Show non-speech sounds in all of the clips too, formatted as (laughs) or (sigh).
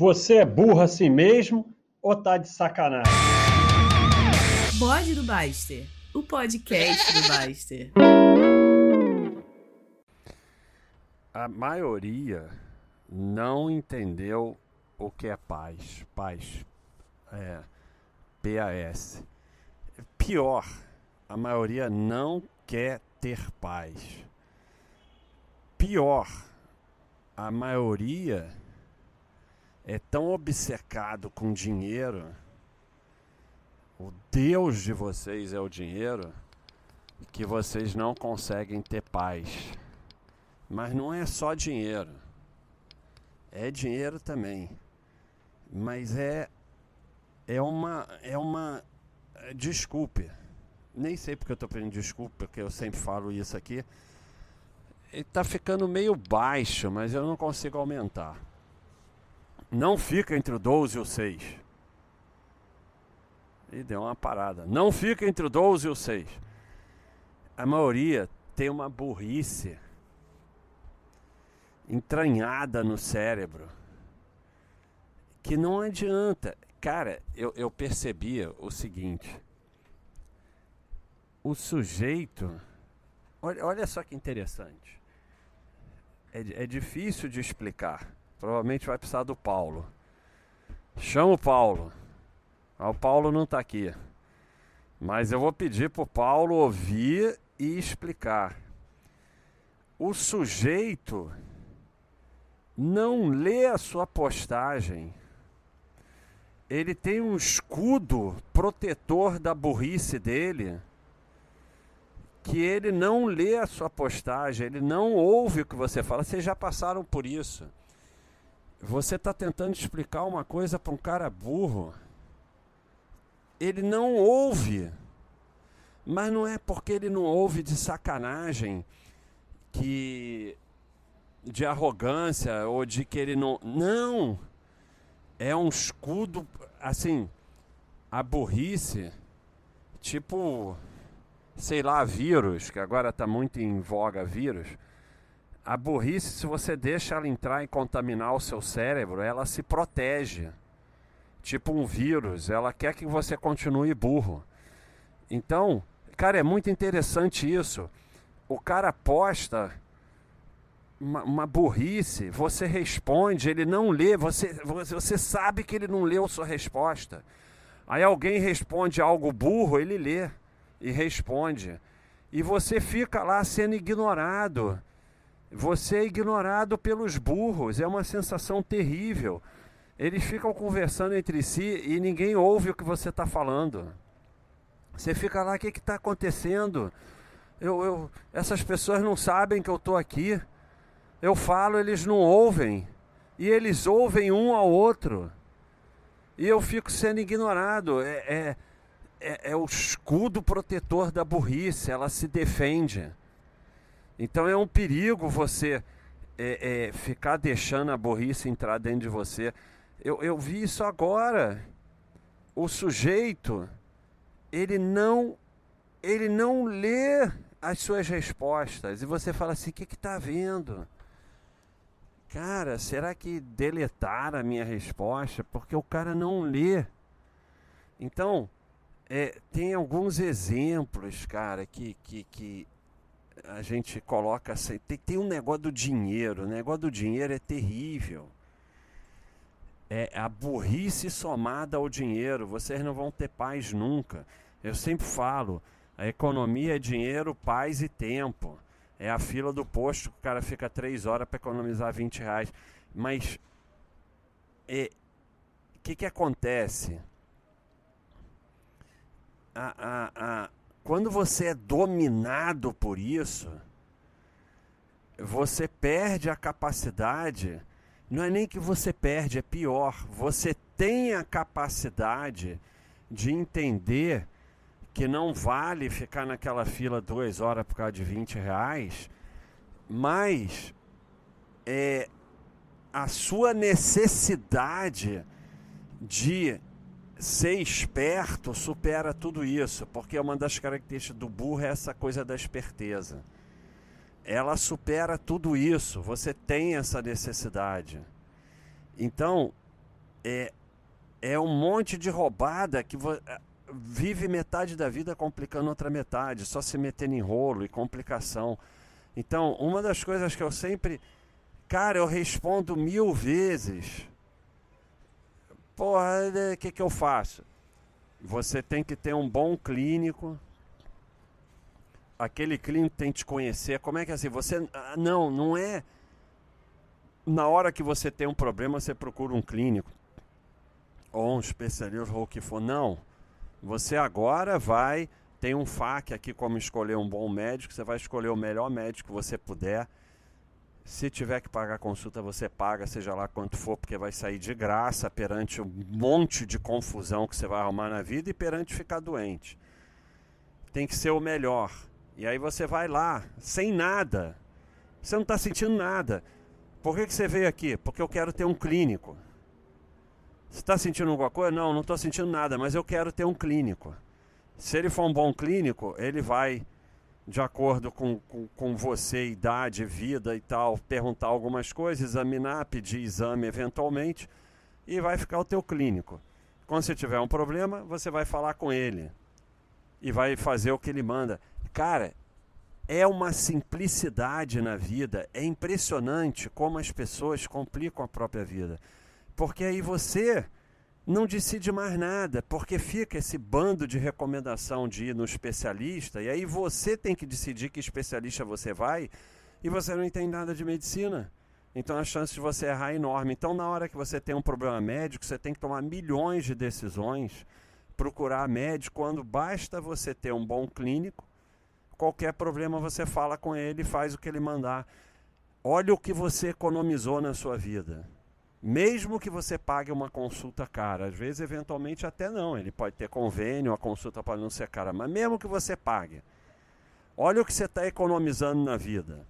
Você é burro assim mesmo ou tá de sacanagem? Bode do Baster, o podcast do Baster. A maioria não entendeu o que é paz. Paz. É, PAS. Pior, a maioria não quer ter paz. Pior, a maioria é tão obcecado com dinheiro, o Deus de vocês é o dinheiro, que vocês não conseguem ter paz. Mas não é só dinheiro. É dinheiro também. Mas é é uma é uma desculpe. Nem sei porque eu estou pedindo desculpa, porque eu sempre falo isso aqui. Está ficando meio baixo, mas eu não consigo aumentar não fica entre o 12 e o 6. E deu uma parada. Não fica entre o 12 e o 6. A maioria tem uma burrice entranhada no cérebro que não adianta. Cara, eu, eu percebia o seguinte: o sujeito. Olha, olha só que interessante. É, é difícil de explicar. Provavelmente vai precisar do Paulo. Chama o Paulo. Ah, o Paulo não está aqui. Mas eu vou pedir para o Paulo ouvir e explicar. O sujeito não lê a sua postagem. Ele tem um escudo protetor da burrice dele que ele não lê a sua postagem, ele não ouve o que você fala. Vocês já passaram por isso. Você está tentando explicar uma coisa para um cara burro. Ele não ouve. Mas não é porque ele não ouve de sacanagem, que de arrogância ou de que ele não. Não! É um escudo, assim, a burrice, tipo, sei lá, vírus, que agora está muito em voga vírus a burrice, se você deixa ela entrar e contaminar o seu cérebro, ela se protege. Tipo um vírus, ela quer que você continue burro. Então, cara, é muito interessante isso. O cara posta uma, uma, burrice, você responde, ele não lê, você, você sabe que ele não leu sua resposta. Aí alguém responde algo burro, ele lê e responde. E você fica lá sendo ignorado. Você é ignorado pelos burros, é uma sensação terrível. Eles ficam conversando entre si e ninguém ouve o que você está falando. Você fica lá, o que está acontecendo? Eu, eu, essas pessoas não sabem que eu estou aqui. Eu falo, eles não ouvem. E eles ouvem um ao outro. E eu fico sendo ignorado. É, é, é, é o escudo protetor da burrice, ela se defende. Então é um perigo você é, é, ficar deixando a burrice entrar dentro de você. Eu, eu vi isso agora. O sujeito, ele não, ele não lê as suas respostas. E você fala assim: o que está vendo? Cara, será que deletaram a minha resposta? Porque o cara não lê. Então, é, tem alguns exemplos, cara, que, que, que a gente coloca assim, tem, tem um negócio do dinheiro, o negócio do dinheiro é terrível. É a burrice somada ao dinheiro, vocês não vão ter paz nunca. Eu sempre falo, a economia é dinheiro, paz e tempo. É a fila do posto que o cara fica três horas para economizar 20 reais. Mas o é, que, que acontece? A, a, a, quando você é dominado por isso, você perde a capacidade. Não é nem que você perde, é pior. Você tem a capacidade de entender que não vale ficar naquela fila duas horas por causa de 20 reais, mas é, a sua necessidade de ser esperto supera tudo isso, porque uma das características do burro é essa coisa da esperteza. Ela supera tudo isso, você tem essa necessidade. Então, é, é um monte de roubada que vive metade da vida complicando outra metade, só se metendo em rolo e complicação. Então, uma das coisas que eu sempre. Cara, eu respondo mil vezes. Porra, o né, que, que eu faço? Você tem que ter um bom clínico. Aquele clínico tem que te conhecer. Como é que é assim? Você. Ah, não, não é. Na hora que você tem um problema, você procura um clínico. Ou um especialista, ou o que for. Não. Você agora vai tem um FAQ aqui como escolher um bom médico, você vai escolher o melhor médico que você puder. Se tiver que pagar consulta, você paga, seja lá quanto for, porque vai sair de graça perante um monte de confusão que você vai arrumar na vida e perante ficar doente. Tem que ser o melhor. E aí você vai lá, sem nada. Você não está sentindo nada. Por que, que você veio aqui? Porque eu quero ter um clínico. Você está sentindo alguma coisa? Não, não estou sentindo nada, mas eu quero ter um clínico. Se ele for um bom clínico, ele vai, de acordo com, com, com você, idade, vida e tal, perguntar algumas coisas, examinar, pedir exame eventualmente, e vai ficar o teu clínico. Quando você tiver um problema, você vai falar com ele e vai fazer o que ele manda. Cara, é uma simplicidade na vida, é impressionante como as pessoas complicam a própria vida. Porque aí você não decide mais nada, porque fica esse bando de recomendação de ir no especialista, e aí você tem que decidir que especialista você vai, e você não entende nada de medicina. Então a chance de você errar é enorme. Então, na hora que você tem um problema médico, você tem que tomar milhões de decisões, procurar médico, quando basta você ter um bom clínico, qualquer problema você fala com ele e faz o que ele mandar. Olha o que você economizou na sua vida. Mesmo que você pague uma consulta cara, às vezes eventualmente até não, ele pode ter convênio, a consulta pode não ser cara, mas mesmo que você pague, olha o que você está economizando na vida,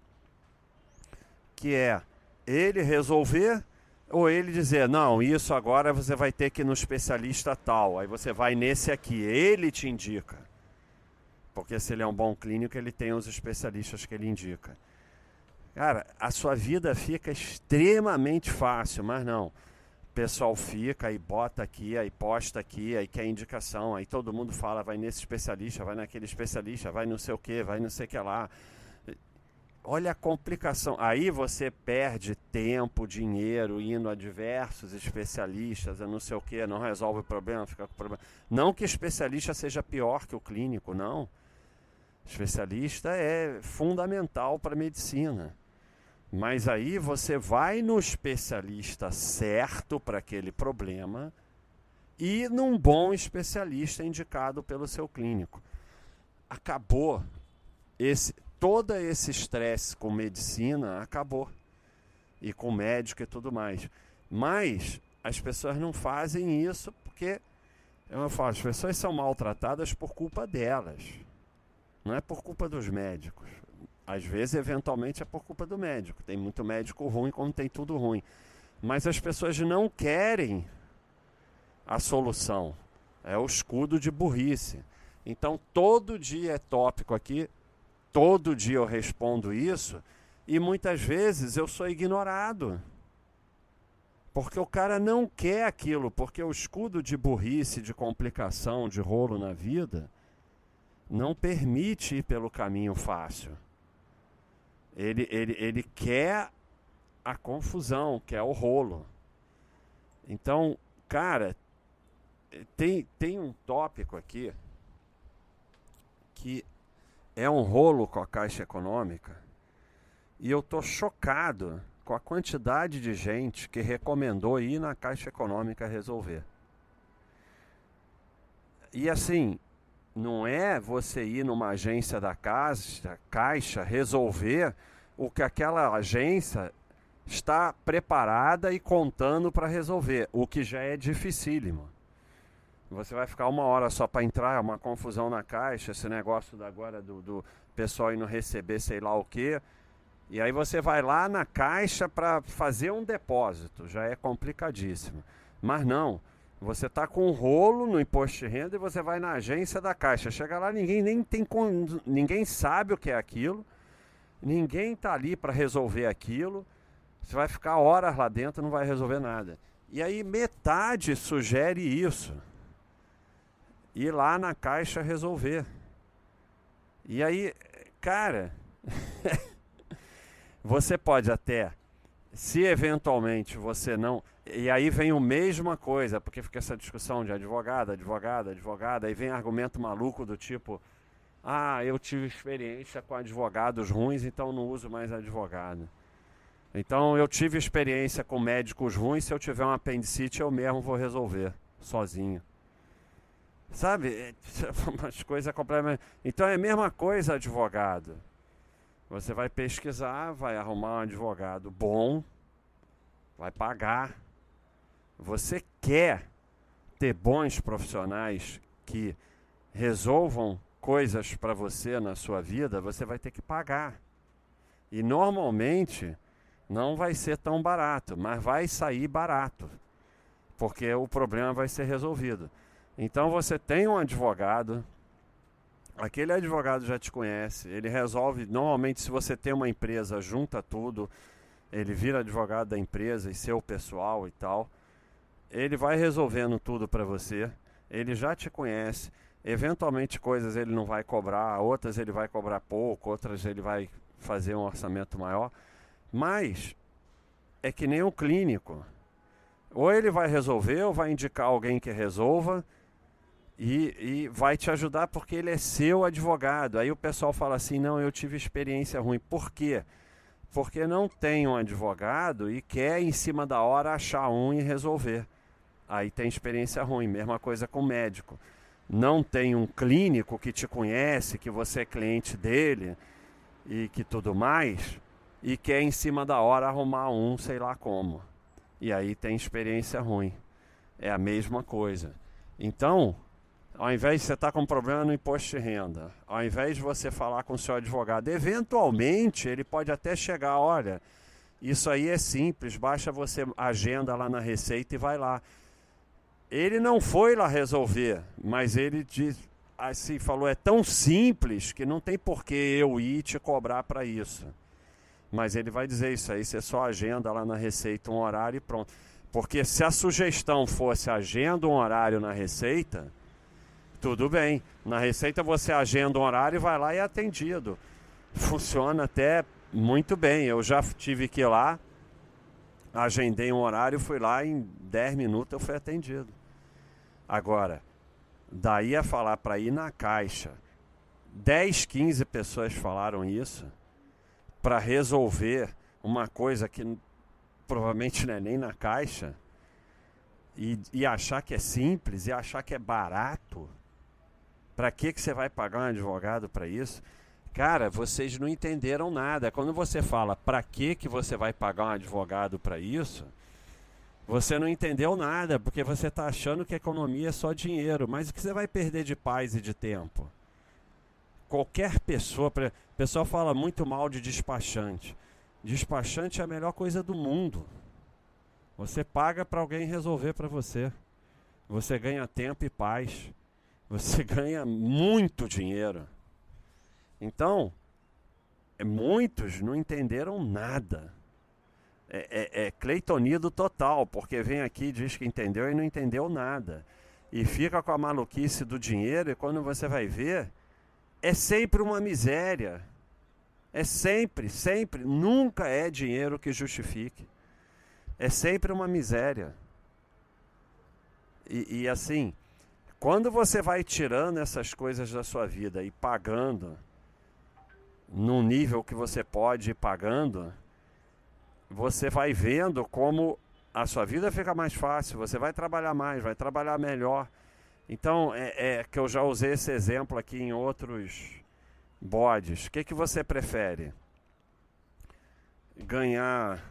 que é ele resolver ou ele dizer, não, isso agora você vai ter que ir no especialista tal, aí você vai nesse aqui, ele te indica. Porque se ele é um bom clínico, ele tem os especialistas que ele indica. Cara, a sua vida fica extremamente fácil, mas não. O pessoal fica, aí bota aqui, aí posta aqui, aí quer indicação, aí todo mundo fala, vai nesse especialista, vai naquele especialista, vai não sei o que, vai não sei o que lá. Olha a complicação. Aí você perde tempo, dinheiro, indo a diversos especialistas, a não sei o que, não resolve o problema, fica com problema. Não que especialista seja pior que o clínico, não. Especialista é fundamental para a medicina. Mas aí você vai no especialista certo para aquele problema e num bom especialista indicado pelo seu clínico. Acabou esse todo esse estresse com medicina acabou e com médico e tudo mais. Mas as pessoas não fazem isso porque eu falo, as pessoas são maltratadas por culpa delas. Não é por culpa dos médicos. Às vezes, eventualmente, é por culpa do médico. Tem muito médico ruim, como tem tudo ruim. Mas as pessoas não querem a solução. É o escudo de burrice. Então, todo dia é tópico aqui, todo dia eu respondo isso, e muitas vezes eu sou ignorado. Porque o cara não quer aquilo, porque o escudo de burrice, de complicação, de rolo na vida, não permite ir pelo caminho fácil. Ele, ele, ele quer a confusão, quer o rolo. Então, cara, tem, tem um tópico aqui que é um rolo com a Caixa Econômica e eu tô chocado com a quantidade de gente que recomendou ir na Caixa Econômica resolver. E assim, não é você ir numa agência da caixa, caixa resolver o que aquela agência está preparada e contando para resolver, o que já é dificílimo. Você vai ficar uma hora só para entrar, é uma confusão na caixa, esse negócio da agora do, do pessoal indo receber sei lá o que. E aí você vai lá na caixa para fazer um depósito, já é complicadíssimo. Mas não, você está com um rolo no imposto de renda e você vai na agência da Caixa. Chega lá, ninguém nem tem ninguém sabe o que é aquilo. Ninguém está ali para resolver aquilo. Você vai ficar horas lá dentro, não vai resolver nada. E aí metade sugere isso. Ir lá na caixa resolver. E aí, cara, (laughs) você pode até, se eventualmente você não. E aí vem a mesma coisa, porque fica essa discussão de advogado, advogado, advogado, aí vem argumento maluco do tipo: ah, eu tive experiência com advogados ruins, então não uso mais advogado. Então eu tive experiência com médicos ruins, se eu tiver um apendicite eu mesmo vou resolver, sozinho. Sabe? É, (laughs) umas coisas completamente. Então é a mesma coisa, advogado. Você vai pesquisar, vai arrumar um advogado bom, vai pagar. Você quer ter bons profissionais que resolvam coisas para você na sua vida, você vai ter que pagar. E normalmente não vai ser tão barato, mas vai sair barato, porque o problema vai ser resolvido. Então você tem um advogado, aquele advogado já te conhece, ele resolve. Normalmente, se você tem uma empresa, junta tudo, ele vira advogado da empresa e seu pessoal e tal. Ele vai resolvendo tudo para você, ele já te conhece. Eventualmente, coisas ele não vai cobrar, outras ele vai cobrar pouco, outras ele vai fazer um orçamento maior. Mas é que nem o clínico. Ou ele vai resolver, ou vai indicar alguém que resolva e, e vai te ajudar porque ele é seu advogado. Aí o pessoal fala assim: não, eu tive experiência ruim. Por quê? Porque não tem um advogado e quer em cima da hora achar um e resolver. Aí tem experiência ruim. Mesma coisa com médico. Não tem um clínico que te conhece, que você é cliente dele e que tudo mais e quer em cima da hora arrumar um, sei lá como. E aí tem experiência ruim. É a mesma coisa. Então, ao invés de você estar tá com problema no imposto de renda, ao invés de você falar com o seu advogado, eventualmente ele pode até chegar, olha, isso aí é simples, basta você agenda lá na Receita e vai lá. Ele não foi lá resolver, mas ele diz, assim, falou, é tão simples que não tem por que eu ir te cobrar para isso. Mas ele vai dizer isso aí, você só agenda lá na Receita um horário e pronto. Porque se a sugestão fosse agenda um horário na Receita, tudo bem. Na Receita você agenda um horário e vai lá e é atendido. Funciona até muito bem. Eu já tive que ir lá, agendei um horário, fui lá em 10 minutos eu fui atendido. Agora, daí a falar para ir na caixa, 10, 15 pessoas falaram isso para resolver uma coisa que provavelmente não é nem na caixa e, e achar que é simples e achar que é barato. Para que, que você vai pagar um advogado para isso? Cara, vocês não entenderam nada. Quando você fala para que, que você vai pagar um advogado para isso, você não entendeu nada, porque você está achando que economia é só dinheiro. Mas o que você vai perder de paz e de tempo? qualquer pessoa. O pessoal fala muito mal de despachante. Despachante é a melhor coisa do mundo. Você paga para alguém resolver para você. Você ganha tempo e paz. Você (laughs) ganha muito dinheiro. Então, muitos não entenderam nada. É, é, é cleitonido total, porque vem aqui diz que entendeu e não entendeu nada. E fica com a maluquice do dinheiro, e quando você vai ver, é sempre uma miséria. É sempre, sempre, nunca é dinheiro que justifique. É sempre uma miséria. E, e, assim, quando você vai tirando essas coisas da sua vida e pagando num nível que você pode ir pagando, você vai vendo como a sua vida fica mais fácil, você vai trabalhar mais, vai trabalhar melhor. Então, é, é, que eu já usei esse exemplo aqui em outros bodes. O que, que você prefere? Ganhar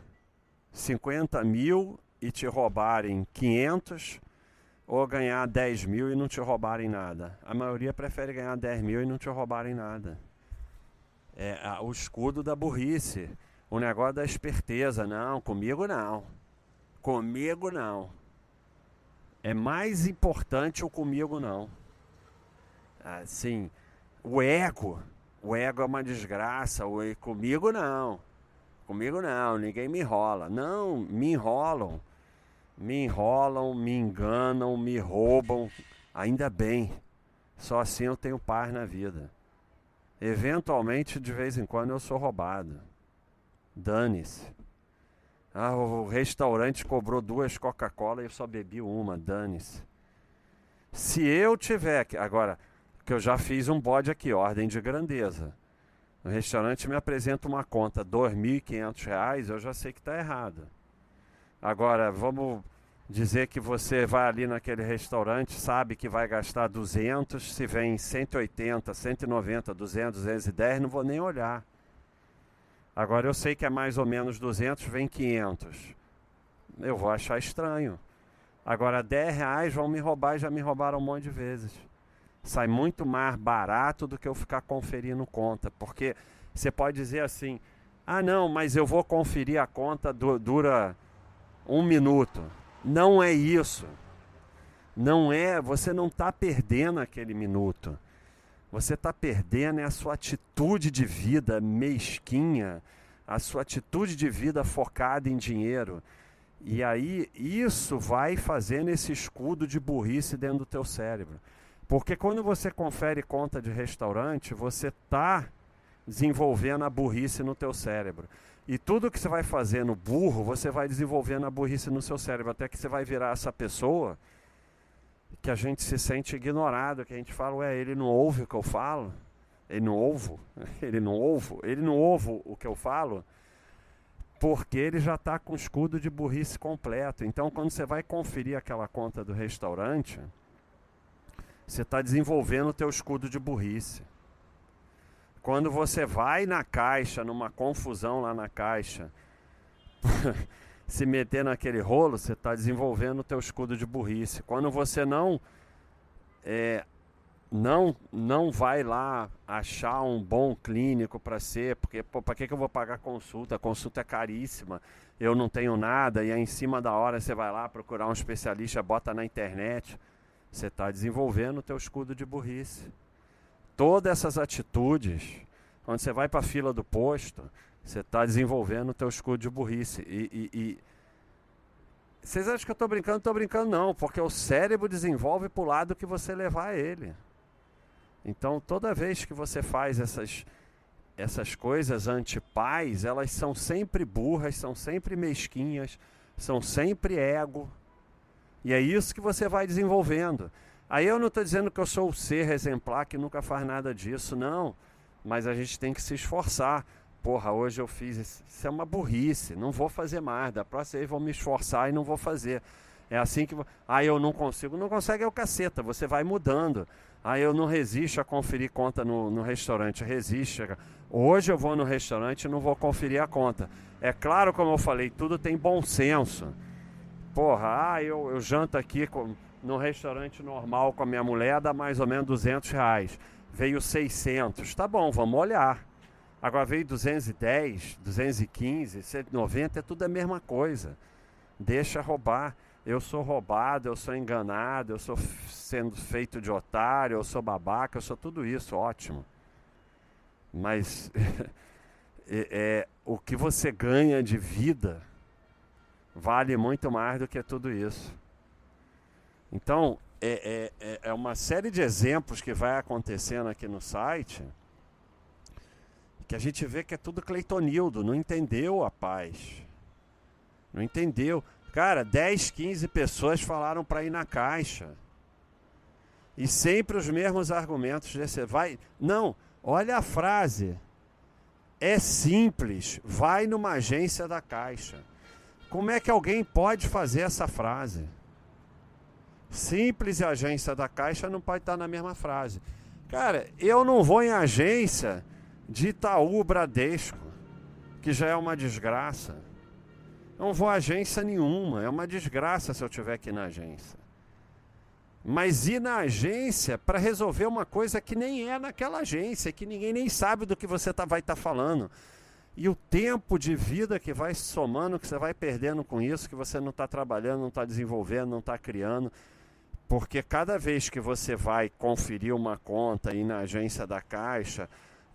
50 mil e te roubarem 500 ou ganhar 10 mil e não te roubarem nada? A maioria prefere ganhar 10 mil e não te roubarem nada. É o escudo da burrice, o negócio da esperteza. Não, comigo não. Comigo não. É mais importante o comigo não. Assim, o ego, o ego é uma desgraça, o comigo não. Comigo não, ninguém me enrola. Não, me enrolam. Me enrolam, me enganam, me roubam. Ainda bem. Só assim eu tenho paz na vida. Eventualmente, de vez em quando, eu sou roubado. Dane-se. Ah, o restaurante cobrou duas Coca-Cola e eu só bebi uma, dane-se. Se eu tiver. Agora, que eu já fiz um bode aqui, ordem de grandeza. O restaurante me apresenta uma conta R$ 2.500, eu já sei que está errado. Agora, vamos dizer que você vai ali naquele restaurante, sabe que vai gastar 200, se vem 180, 190, 200, 210, não vou nem olhar. Agora eu sei que é mais ou menos 200, vem 500. Eu vou achar estranho. Agora 10 reais vão me roubar e já me roubaram um monte de vezes. Sai muito mais barato do que eu ficar conferindo conta. Porque você pode dizer assim: ah, não, mas eu vou conferir a conta, dura um minuto. Não é isso. Não é, você não está perdendo aquele minuto. Você está perdendo é a sua atitude de vida mesquinha, a sua atitude de vida focada em dinheiro. E aí isso vai fazendo esse escudo de burrice dentro do teu cérebro. Porque quando você confere conta de restaurante, você está desenvolvendo a burrice no teu cérebro. E tudo que você vai fazer no burro, você vai desenvolvendo a burrice no seu cérebro, até que você vai virar essa pessoa que a gente se sente ignorado, que a gente fala, ué, ele não ouve o que eu falo? Ele não ouve? (laughs) Ele não ouve? Ele não ouve o que eu falo? Porque ele já está com escudo de burrice completo. Então, quando você vai conferir aquela conta do restaurante, você está desenvolvendo o teu escudo de burrice. Quando você vai na caixa, numa confusão lá na caixa, (laughs) se meter naquele rolo, você está desenvolvendo o teu escudo de burrice. Quando você não é, não não vai lá achar um bom clínico para ser, porque para que, que eu vou pagar consulta? A consulta é caríssima, eu não tenho nada, e aí em cima da hora você vai lá procurar um especialista, bota na internet, você está desenvolvendo o teu escudo de burrice. Todas essas atitudes, quando você vai para a fila do posto, você está desenvolvendo o teu escudo de burrice. E, e, e... Vocês acham que eu estou brincando? Estou brincando não, porque o cérebro desenvolve para o lado que você levar ele. Então, toda vez que você faz essas, essas coisas antipais, elas são sempre burras, são sempre mesquinhas, são sempre ego. E é isso que você vai desenvolvendo. Aí eu não estou dizendo que eu sou o ser exemplar que nunca faz nada disso, não. Mas a gente tem que se esforçar porra, hoje eu fiz isso. Isso é uma burrice, não vou fazer mais. Da próxima vez vou me esforçar e não vou fazer. É assim que. Ah, eu não consigo. Não consegue é o caceta, você vai mudando. Ah, eu não resisto a conferir conta no, no restaurante. Resiste. Hoje eu vou no restaurante e não vou conferir a conta. É claro, como eu falei, tudo tem bom senso. Porra, ah, eu, eu janto aqui com, no restaurante normal com a minha mulher, dá mais ou menos 200 reais. Veio 600. Tá bom, vamos olhar. Agora veio 210, 215, 190, é tudo a mesma coisa. Deixa roubar. Eu sou roubado, eu sou enganado, eu sou sendo feito de otário, eu sou babaca, eu sou tudo isso, ótimo. Mas (laughs) é, é, o que você ganha de vida vale muito mais do que tudo isso. Então, é, é, é, é uma série de exemplos que vai acontecendo aqui no site que a gente vê que é tudo Cleitonildo, não entendeu a paz. Não entendeu. Cara, 10, 15 pessoas falaram para ir na caixa. E sempre os mesmos argumentos vai, não, olha a frase. É simples, vai numa agência da caixa. Como é que alguém pode fazer essa frase? Simples e agência da caixa não pode estar na mesma frase. Cara, eu não vou em agência de Itaú Bradesco, que já é uma desgraça. Não vou a agência nenhuma, é uma desgraça se eu tiver que ir na agência. Mas ir na agência para resolver uma coisa que nem é naquela agência, que ninguém nem sabe do que você tá, vai estar tá falando. E o tempo de vida que vai somando, que você vai perdendo com isso, que você não está trabalhando, não está desenvolvendo, não está criando. Porque cada vez que você vai conferir uma conta e na agência da Caixa,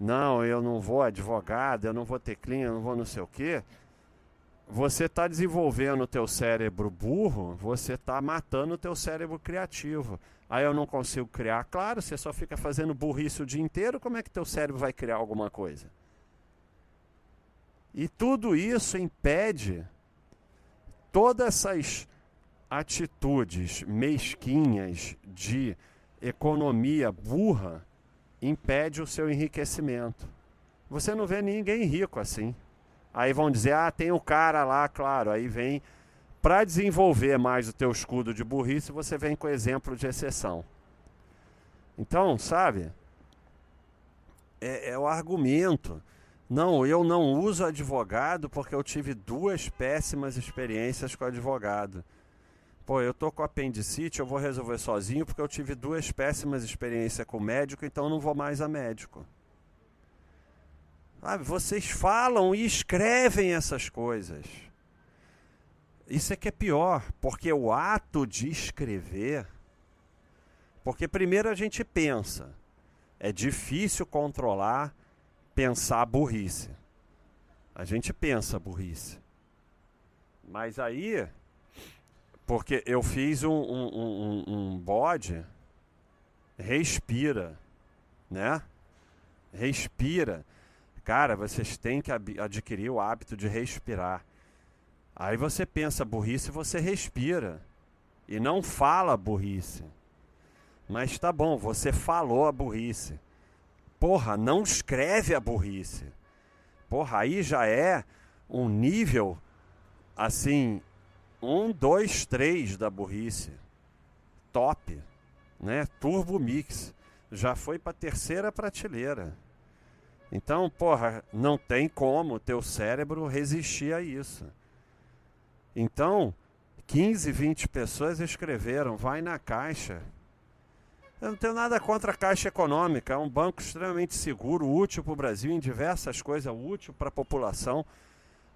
não, eu não vou advogado, eu não vou ter clínica, eu não vou não sei o quê. você está desenvolvendo o teu cérebro burro, você está matando o teu cérebro criativo. Aí eu não consigo criar. Claro, você só fica fazendo burrice o dia inteiro, como é que teu cérebro vai criar alguma coisa? E tudo isso impede todas essas atitudes mesquinhas de economia burra impede o seu enriquecimento. Você não vê ninguém rico assim. Aí vão dizer: "Ah, tem o cara lá, claro". Aí vem para desenvolver mais o teu escudo de burrice, você vem com exemplo de exceção. Então, sabe? É, é o argumento. Não, eu não uso advogado porque eu tive duas péssimas experiências com advogado. Pô, eu tô com apendicite, eu vou resolver sozinho porque eu tive duas péssimas experiências com médico, então não vou mais a médico. Sabe, vocês falam e escrevem essas coisas. Isso é que é pior, porque o ato de escrever. Porque primeiro a gente pensa, é difícil controlar pensar burrice. A gente pensa burrice. Mas aí, porque eu fiz um, um, um, um bode, respira, né? Respira. Cara, vocês têm que adquirir o hábito de respirar. Aí você pensa burrice, você respira. E não fala burrice. Mas tá bom, você falou a burrice. Porra, não escreve a burrice. Porra, aí já é um nível assim, um, dois, três da burrice. Top, né? Turbo Mix. Já foi para terceira prateleira. Então, porra, não tem como teu cérebro resistir a isso. Então, 15, 20 pessoas escreveram, vai na caixa, eu não tenho nada contra a Caixa Econômica, é um banco extremamente seguro, útil para o Brasil em diversas coisas, útil para a população.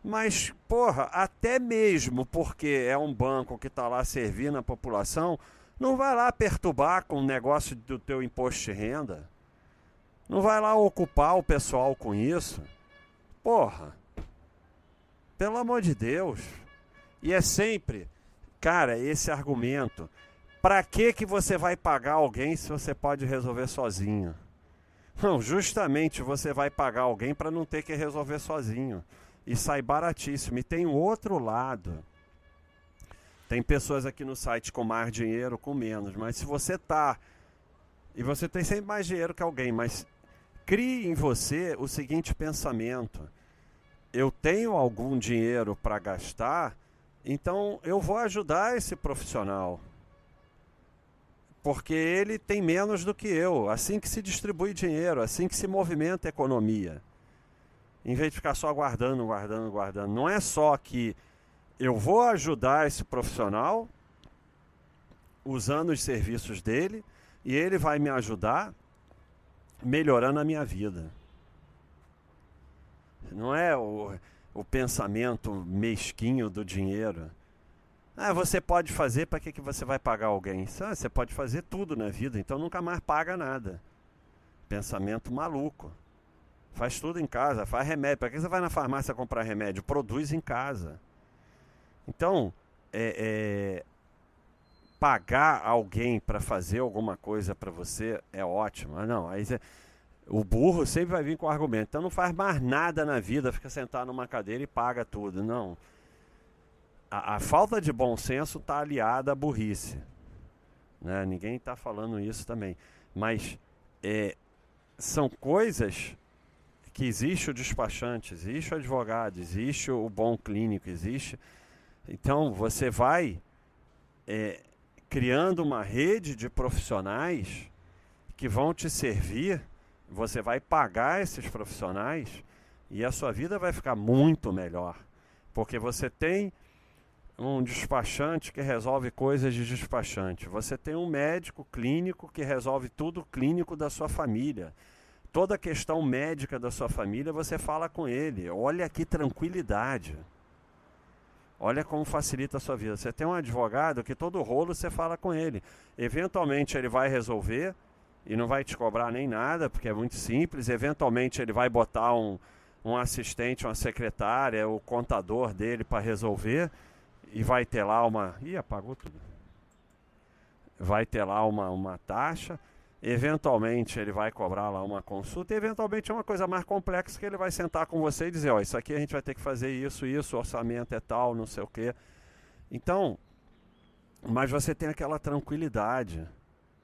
Mas, porra, até mesmo porque é um banco que está lá servindo a população, não vai lá perturbar com o negócio do teu imposto de renda. Não vai lá ocupar o pessoal com isso. Porra. Pelo amor de Deus. E é sempre, cara, esse argumento. Para que que você vai pagar alguém se você pode resolver sozinho? Não, justamente você vai pagar alguém para não ter que resolver sozinho. E sai baratíssimo. E tem um outro lado. Tem pessoas aqui no site com mais dinheiro, com menos. Mas se você tá. E você tem sempre mais dinheiro que alguém, mas crie em você o seguinte pensamento: eu tenho algum dinheiro para gastar, então eu vou ajudar esse profissional porque ele tem menos do que eu. Assim que se distribui dinheiro, assim que se movimenta a economia. Em vez de ficar só guardando, guardando, guardando. Não é só que eu vou ajudar esse profissional usando os serviços dele e ele vai me ajudar melhorando a minha vida. Não é o, o pensamento mesquinho do dinheiro. Ah, você pode fazer, para que, que você vai pagar alguém? Ah, você pode fazer tudo na vida, então nunca mais paga nada. Pensamento maluco. Faz tudo em casa, faz remédio. Para que você vai na farmácia comprar remédio? Produz em casa. Então, é, é, pagar alguém para fazer alguma coisa para você é ótimo. Ah, não, aí você, o burro sempre vai vir com argumento. Então não faz mais nada na vida, fica sentado numa cadeira e paga tudo. Não a, a falta de bom senso está aliada à burrice. Né? Ninguém está falando isso também. Mas é, são coisas que existe o despachante, existe o advogado, existe o bom clínico, existe. Então você vai é, criando uma rede de profissionais que vão te servir, você vai pagar esses profissionais e a sua vida vai ficar muito melhor. Porque você tem um despachante que resolve coisas de despachante. Você tem um médico clínico que resolve tudo clínico da sua família. Toda questão médica da sua família, você fala com ele. Olha que tranquilidade. Olha como facilita a sua vida. Você tem um advogado que todo rolo você fala com ele. Eventualmente ele vai resolver e não vai te cobrar nem nada, porque é muito simples. Eventualmente ele vai botar um, um assistente, uma secretária, o contador dele para resolver e vai ter lá uma. Ih, apagou tudo. Vai ter lá uma, uma taxa. Eventualmente ele vai cobrar lá uma consulta, e eventualmente é uma coisa mais complexa que ele vai sentar com você e dizer, ó, isso aqui a gente vai ter que fazer isso, isso, orçamento é tal, não sei o quê. Então, mas você tem aquela tranquilidade.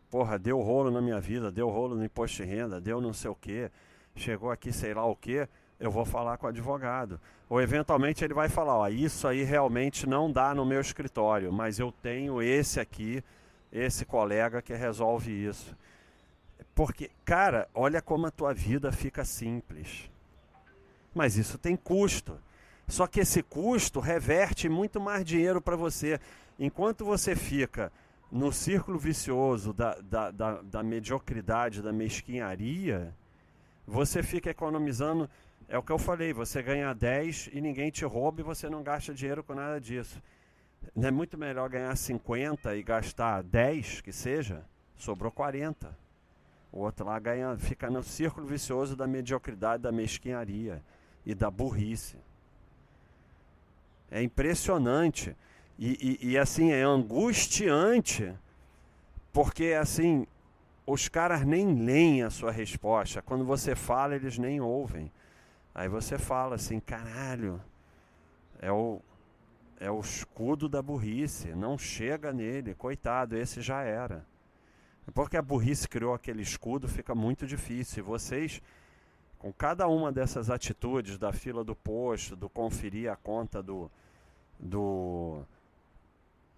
Porra, deu rolo na minha vida, deu rolo no imposto de renda, deu não sei o quê, chegou aqui sei lá o quê, eu vou falar com o advogado. Ou eventualmente ele vai falar, ó, isso aí realmente não dá no meu escritório, mas eu tenho esse aqui, esse colega que resolve isso. Porque, cara, olha como a tua vida fica simples. Mas isso tem custo. Só que esse custo reverte muito mais dinheiro para você. Enquanto você fica no círculo vicioso da, da, da, da, mediocridade, da mesquinharia, você fica economizando. É o que eu falei: você ganha 10 e ninguém te rouba e você não gasta dinheiro com nada disso. Não é muito melhor ganhar 50 e gastar 10, que seja? Sobrou 40. O outro lá ganha, fica no círculo vicioso da mediocridade, da mesquinharia e da burrice. É impressionante. E, e, e, assim, é angustiante, porque assim, os caras nem leem a sua resposta. Quando você fala, eles nem ouvem. Aí você fala assim, caralho, é o, é o escudo da burrice, não chega nele, coitado, esse já era. Porque a burrice criou aquele escudo, fica muito difícil. E vocês, com cada uma dessas atitudes, da fila do posto, do conferir a conta do, do,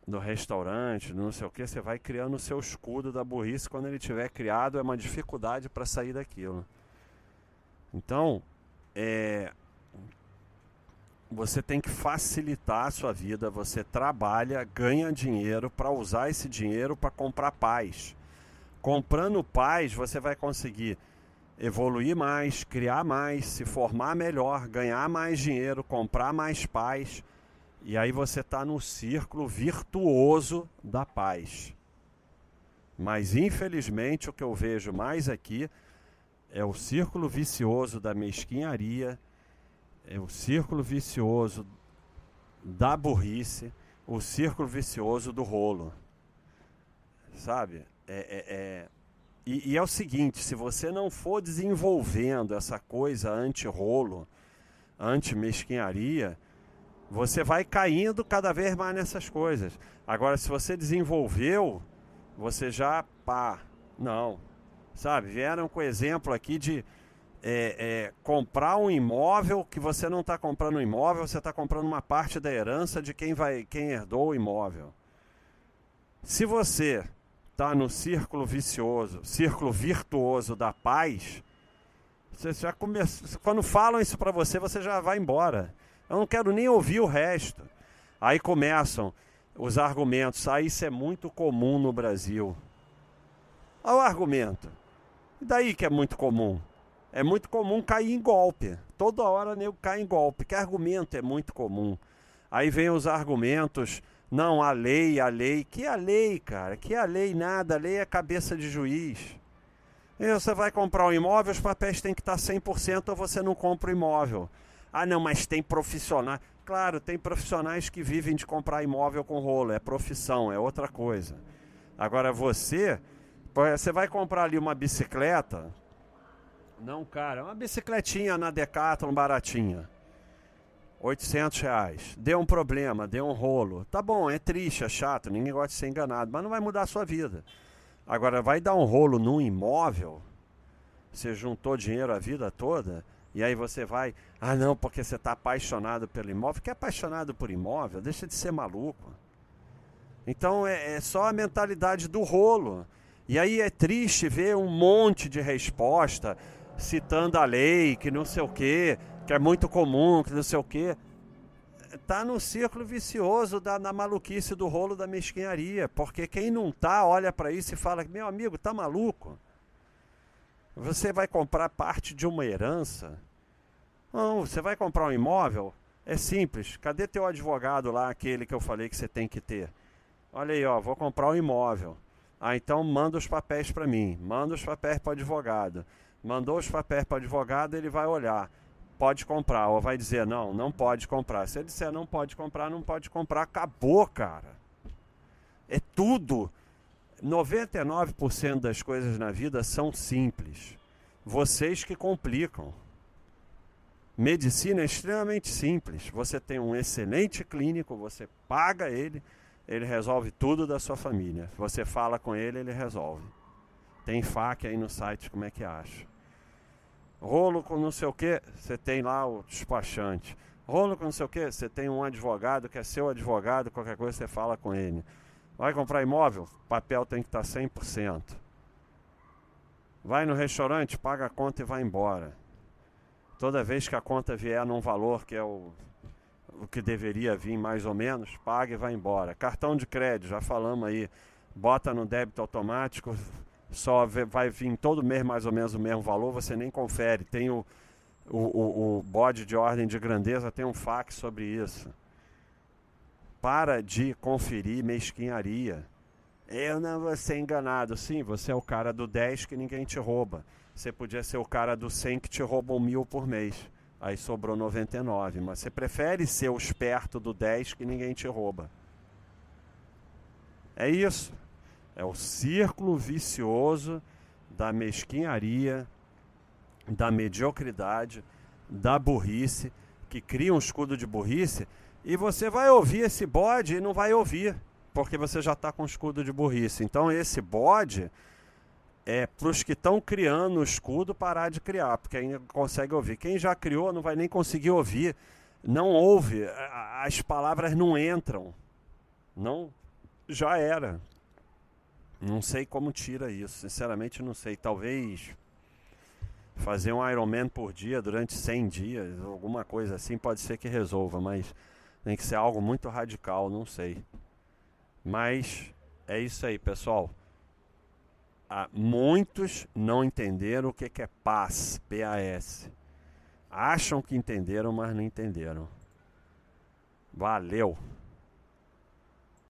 do restaurante, não sei o que, você vai criando o seu escudo da burrice. Quando ele tiver criado, é uma dificuldade para sair daquilo. Então, é, você tem que facilitar a sua vida. Você trabalha, ganha dinheiro para usar esse dinheiro para comprar paz. Comprando paz, você vai conseguir evoluir mais, criar mais, se formar melhor, ganhar mais dinheiro, comprar mais paz. E aí você está no círculo virtuoso da paz. Mas infelizmente o que eu vejo mais aqui é o círculo vicioso da mesquinharia, é o círculo vicioso da burrice, o círculo vicioso do rolo. Sabe? É, é, é... E, e, é o seguinte: se você não for desenvolvendo essa coisa anti-rolo, anti-mesquinharia, você vai caindo cada vez mais nessas coisas. Agora, se você desenvolveu, você já pá, não. Sabe? Vieram com exemplo aqui de é, é, comprar um imóvel que você não está comprando um imóvel, você está comprando uma parte da herança de quem vai, quem herdou o imóvel. Se você está no círculo vicioso, círculo virtuoso da paz, você já começa, quando falam isso para você, você já vai embora. Eu não quero nem ouvir o resto. Aí começam os argumentos. Ah, isso é muito comum no Brasil. Olha o argumento. E daí que é muito comum? É muito comum cair em golpe. Toda hora nego cai em golpe. Que argumento é muito comum? Aí vem os argumentos não, a lei, a lei. Que a lei, cara? Que a lei nada. A lei é cabeça de juiz. E você vai comprar um imóvel, os papéis têm que estar 100% ou você não compra o imóvel. Ah, não, mas tem profissionais. Claro, tem profissionais que vivem de comprar imóvel com rolo. É profissão, é outra coisa. Agora você, você vai comprar ali uma bicicleta. Não, cara, uma bicicletinha na Decathlon baratinha. 800 reais. Deu um problema, deu um rolo. Tá bom, é triste, é chato, ninguém gosta de ser enganado, mas não vai mudar a sua vida. Agora, vai dar um rolo num imóvel, você juntou dinheiro a vida toda, e aí você vai, ah não, porque você está apaixonado pelo imóvel. Que é apaixonado por imóvel? Deixa de ser maluco. Então é, é só a mentalidade do rolo. E aí é triste ver um monte de resposta citando a lei, que não sei o quê que é muito comum, que não sei o quê, tá no círculo vicioso da, da maluquice do rolo da mesquinharia. Porque quem não tá, olha para isso e fala: meu amigo, tá maluco? Você vai comprar parte de uma herança? Não, você vai comprar um imóvel? É simples. Cadê teu advogado lá, aquele que eu falei que você tem que ter? Olha aí, ó, vou comprar um imóvel. Ah, então manda os papéis para mim. Manda os papéis para o advogado. Mandou os papéis para o advogado, ele vai olhar pode comprar, ou vai dizer não, não pode comprar. Se ele disser não pode comprar, não pode comprar, acabou, cara. É tudo. 99% das coisas na vida são simples. Vocês que complicam. Medicina é extremamente simples. Você tem um excelente clínico, você paga ele, ele resolve tudo da sua família. Você fala com ele, ele resolve. Tem FAQ aí no site, como é que acha? Rolo com não sei o que, você tem lá o despachante. Rolo com não sei o que, você tem um advogado que é seu advogado, qualquer coisa você fala com ele. Vai comprar imóvel? Papel tem que estar 100%. Vai no restaurante, paga a conta e vai embora. Toda vez que a conta vier num valor que é o, o que deveria vir mais ou menos, paga e vai embora. Cartão de crédito, já falamos aí, bota no débito automático, só vai vir todo mês mais ou menos o mesmo valor, você nem confere. Tem o, o, o, o bode de ordem de grandeza, tem um fax sobre isso. Para de conferir mesquinharia. Eu não vou ser enganado. Sim, você é o cara do 10 que ninguém te rouba. Você podia ser o cara do 100 que te roubam mil por mês. Aí sobrou 99. Mas você prefere ser o esperto do 10 que ninguém te rouba. É isso. É o círculo vicioso da mesquinharia, da mediocridade, da burrice, que cria um escudo de burrice. E você vai ouvir esse bode e não vai ouvir porque você já está com escudo de burrice. Então esse bode é para os que estão criando o escudo parar de criar, porque ainda consegue ouvir. Quem já criou não vai nem conseguir ouvir, não ouve, as palavras não entram. Não, já era. Não sei como tira isso, sinceramente não sei. Talvez fazer um Ironman por dia durante 100 dias, alguma coisa assim, pode ser que resolva, mas tem que ser algo muito radical, não sei. Mas é isso aí, pessoal. Ah, muitos não entenderam o que, que é paz, P-A-S. Acham que entenderam, mas não entenderam. Valeu!